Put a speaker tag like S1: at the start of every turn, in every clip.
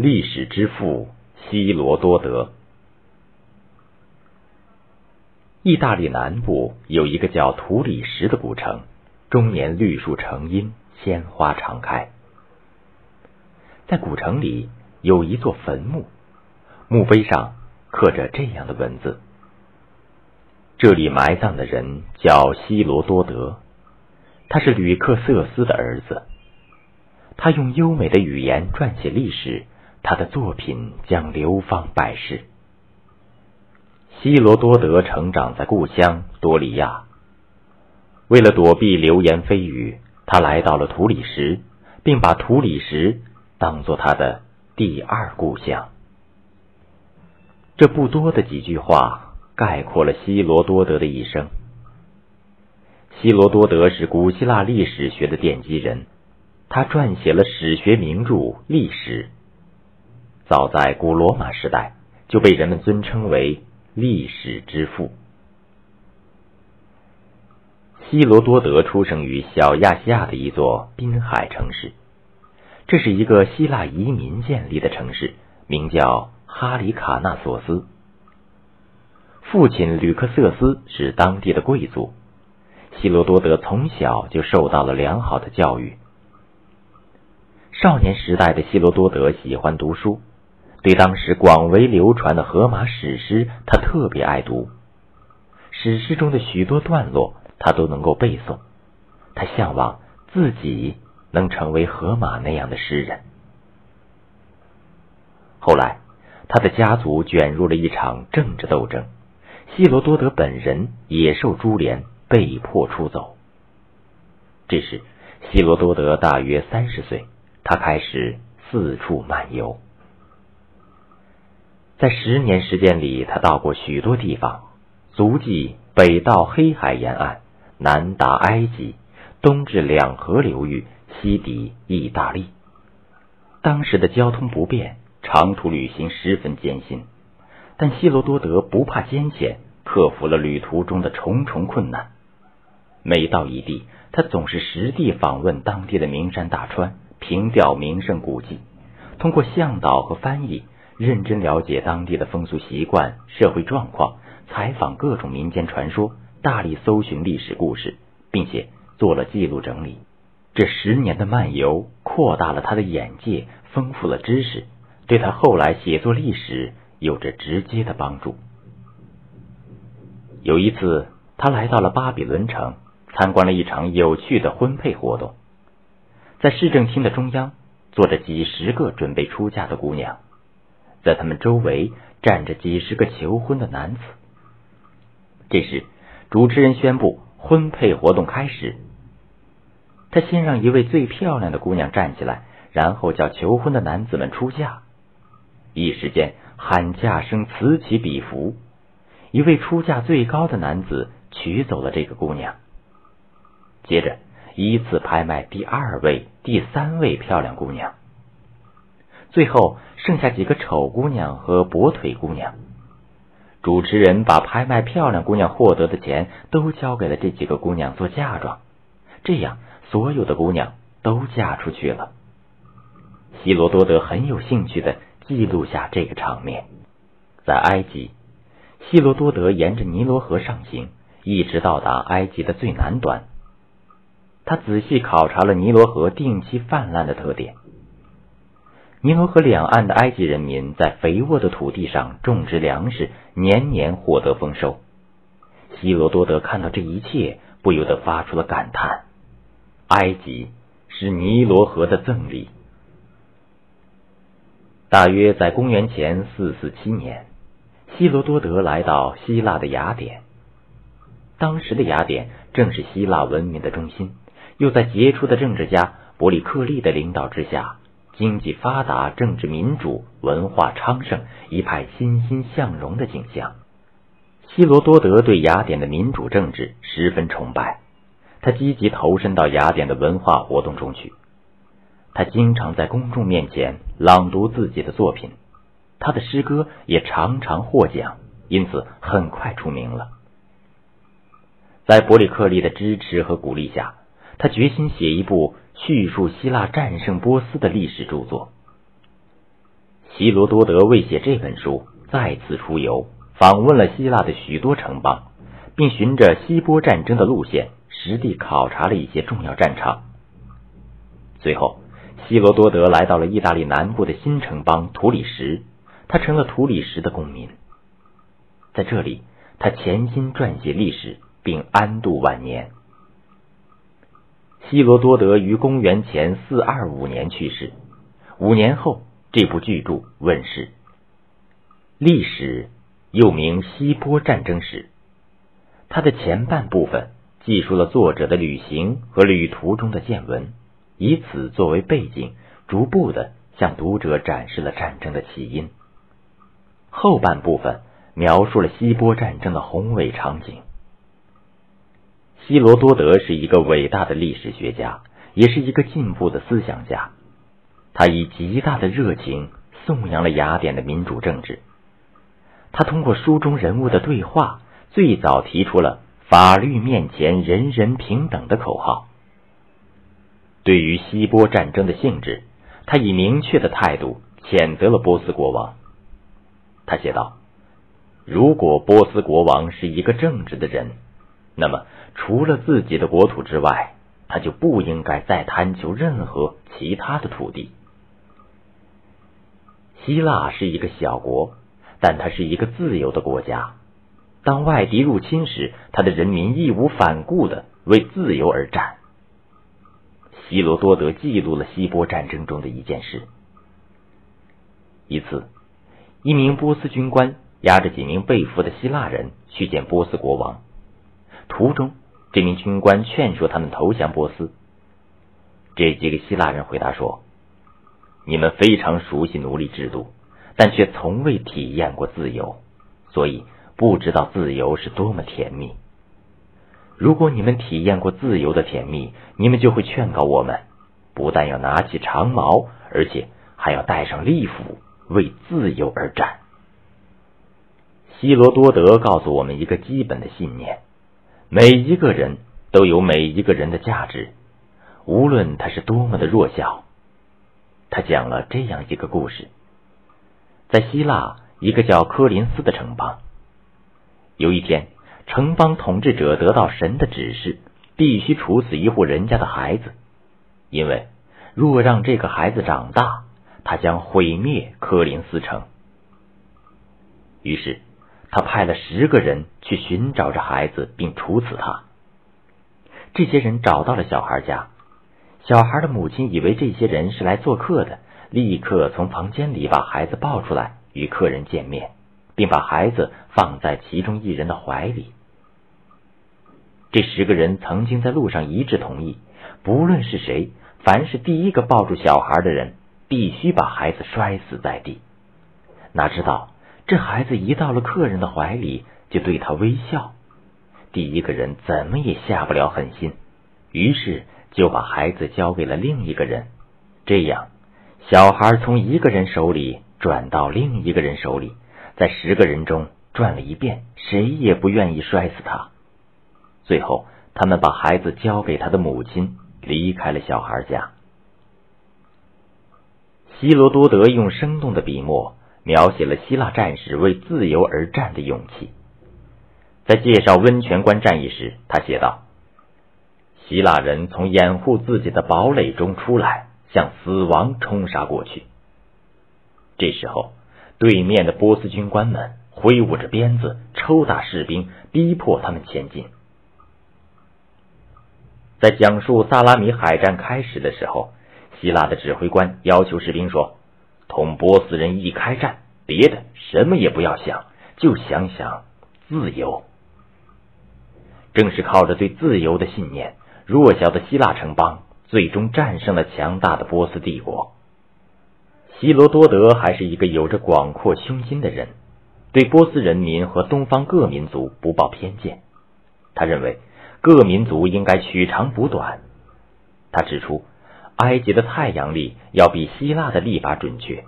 S1: 历史之父希罗多德。意大利南部有一个叫图里什的古城，终年绿树成荫，鲜花常开。在古城里有一座坟墓，墓碑上刻着这样的文字：这里埋葬的人叫希罗多德，他是吕克瑟斯的儿子。他用优美的语言撰写历史。他的作品将流芳百世。希罗多德成长在故乡多利亚，为了躲避流言蜚语，他来到了图里什，并把图里什当做他的第二故乡。这不多的几句话概括了希罗多德的一生。希罗多德是古希腊历史学的奠基人，他撰写了史学名著《历史》。早在古罗马时代，就被人们尊称为历史之父。希罗多德出生于小亚细亚的一座滨海城市，这是一个希腊移民建立的城市，名叫哈里卡纳索斯。父亲吕克瑟斯是当地的贵族，希罗多德从小就受到了良好的教育。少年时代的希罗多德喜欢读书。对当时广为流传的荷马史诗，他特别爱读。史诗中的许多段落，他都能够背诵。他向往自己能成为荷马那样的诗人。后来，他的家族卷入了一场政治斗争，希罗多德本人也受株连，被迫出走。这时，希罗多德大约三十岁，他开始四处漫游。在十年时间里，他到过许多地方，足迹北到黑海沿岸，南达埃及，东至两河流域，西抵意大利。当时的交通不便，长途旅行十分艰辛，但希罗多德不怕艰险，克服了旅途中的重重困难。每到一地，他总是实地访问当地的名山大川，凭吊名胜古迹，通过向导和翻译。认真了解当地的风俗习惯、社会状况，采访各种民间传说，大力搜寻历史故事，并且做了记录整理。这十年的漫游扩大了他的眼界，丰富了知识，对他后来写作历史有着直接的帮助。有一次，他来到了巴比伦城，参观了一场有趣的婚配活动。在市政厅的中央，坐着几十个准备出嫁的姑娘。在他们周围站着几十个求婚的男子。这时，主持人宣布婚配活动开始。他先让一位最漂亮的姑娘站起来，然后叫求婚的男子们出嫁。一时间，喊价声此起彼伏。一位出价最高的男子娶走了这个姑娘。接着，依次拍卖第二位、第三位漂亮姑娘。最后剩下几个丑姑娘和跛腿姑娘，主持人把拍卖漂亮姑娘获得的钱都交给了这几个姑娘做嫁妆，这样所有的姑娘都嫁出去了。希罗多德很有兴趣的记录下这个场面。在埃及，希罗多德沿着尼罗河上行，一直到达埃及的最南端。他仔细考察了尼罗河定期泛滥的特点。尼罗河两岸的埃及人民在肥沃的土地上种植粮食，年年获得丰收。希罗多德看到这一切，不由得发出了感叹：“埃及是尼罗河的赠礼。”大约在公元前四四七年，希罗多德来到希腊的雅典。当时的雅典正是希腊文明的中心，又在杰出的政治家伯里克利的领导之下。经济发达，政治民主，文化昌盛，一派欣欣向荣的景象。希罗多德对雅典的民主政治十分崇拜，他积极投身到雅典的文化活动中去。他经常在公众面前朗读自己的作品，他的诗歌也常常获奖，因此很快出名了。在伯里克利的支持和鼓励下，他决心写一部。叙述希腊战胜波斯的历史著作。希罗多德为写这本书，再次出游，访问了希腊的许多城邦，并循着希波战争的路线，实地考察了一些重要战场。最后，希罗多德来到了意大利南部的新城邦图里什，他成了图里什的公民。在这里，他潜心撰写历史，并安度晚年。希罗多德于公元前四二五年去世，五年后，这部巨著问世。历史又名《希波战争史》，它的前半部分记述了作者的旅行和旅途中的见闻，以此作为背景，逐步的向读者展示了战争的起因。后半部分描述了希波战争的宏伟场景。希罗多德是一个伟大的历史学家，也是一个进步的思想家。他以极大的热情颂扬了雅典的民主政治。他通过书中人物的对话，最早提出了“法律面前人人平等”的口号。对于希波战争的性质，他以明确的态度谴责了波斯国王。他写道：“如果波斯国王是一个正直的人，那么。”除了自己的国土之外，他就不应该再贪求任何其他的土地。希腊是一个小国，但它是一个自由的国家。当外敌入侵时，他的人民义无反顾的为自由而战。希罗多德记录了希波战争中的一件事：一次，一名波斯军官押着几名被俘的希腊人去见波斯国王，途中。这名军官劝说他们投降波斯。这几个希腊人回答说：“你们非常熟悉奴隶制度，但却从未体验过自由，所以不知道自由是多么甜蜜。如果你们体验过自由的甜蜜，你们就会劝告我们，不但要拿起长矛，而且还要带上利斧，为自由而战。”希罗多德告诉我们一个基本的信念。每一个人都有每一个人的价值，无论他是多么的弱小。他讲了这样一个故事：在希腊一个叫科林斯的城邦，有一天，城邦统治者得到神的指示，必须处死一户人家的孩子，因为若让这个孩子长大，他将毁灭科林斯城。于是。他派了十个人去寻找这孩子，并处死他。这些人找到了小孩家，小孩的母亲以为这些人是来做客的，立刻从房间里把孩子抱出来与客人见面，并把孩子放在其中一人的怀里。这十个人曾经在路上一致同意，不论是谁，凡是第一个抱住小孩的人，必须把孩子摔死在地。哪知道？这孩子一到了客人的怀里，就对他微笑。第一个人怎么也下不了狠心，于是就把孩子交给了另一个人。这样，小孩从一个人手里转到另一个人手里，在十个人中转了一遍，谁也不愿意摔死他。最后，他们把孩子交给他的母亲，离开了小孩家。希罗多德用生动的笔墨。描写了希腊战士为自由而战的勇气。在介绍温泉关战役时，他写道：“希腊人从掩护自己的堡垒中出来，向死亡冲杀过去。这时候，对面的波斯军官们挥舞着鞭子，抽打士兵，逼迫他们前进。在讲述萨拉米海战开始的时候，希腊的指挥官要求士兵说。”同波斯人一开战，别的什么也不要想，就想想自由。正是靠着对自由的信念，弱小的希腊城邦最终战胜了强大的波斯帝国。希罗多德还是一个有着广阔胸襟的人，对波斯人民和东方各民族不抱偏见。他认为各民族应该取长补短。他指出。埃及的太阳历要比希腊的历法准确。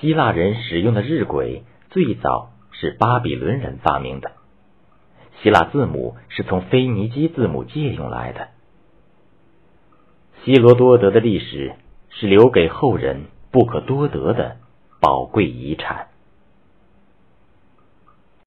S1: 希腊人使用的日晷最早是巴比伦人发明的。希腊字母是从腓尼基字母借用来的。希罗多德的历史是留给后人不可多得的宝贵遗产。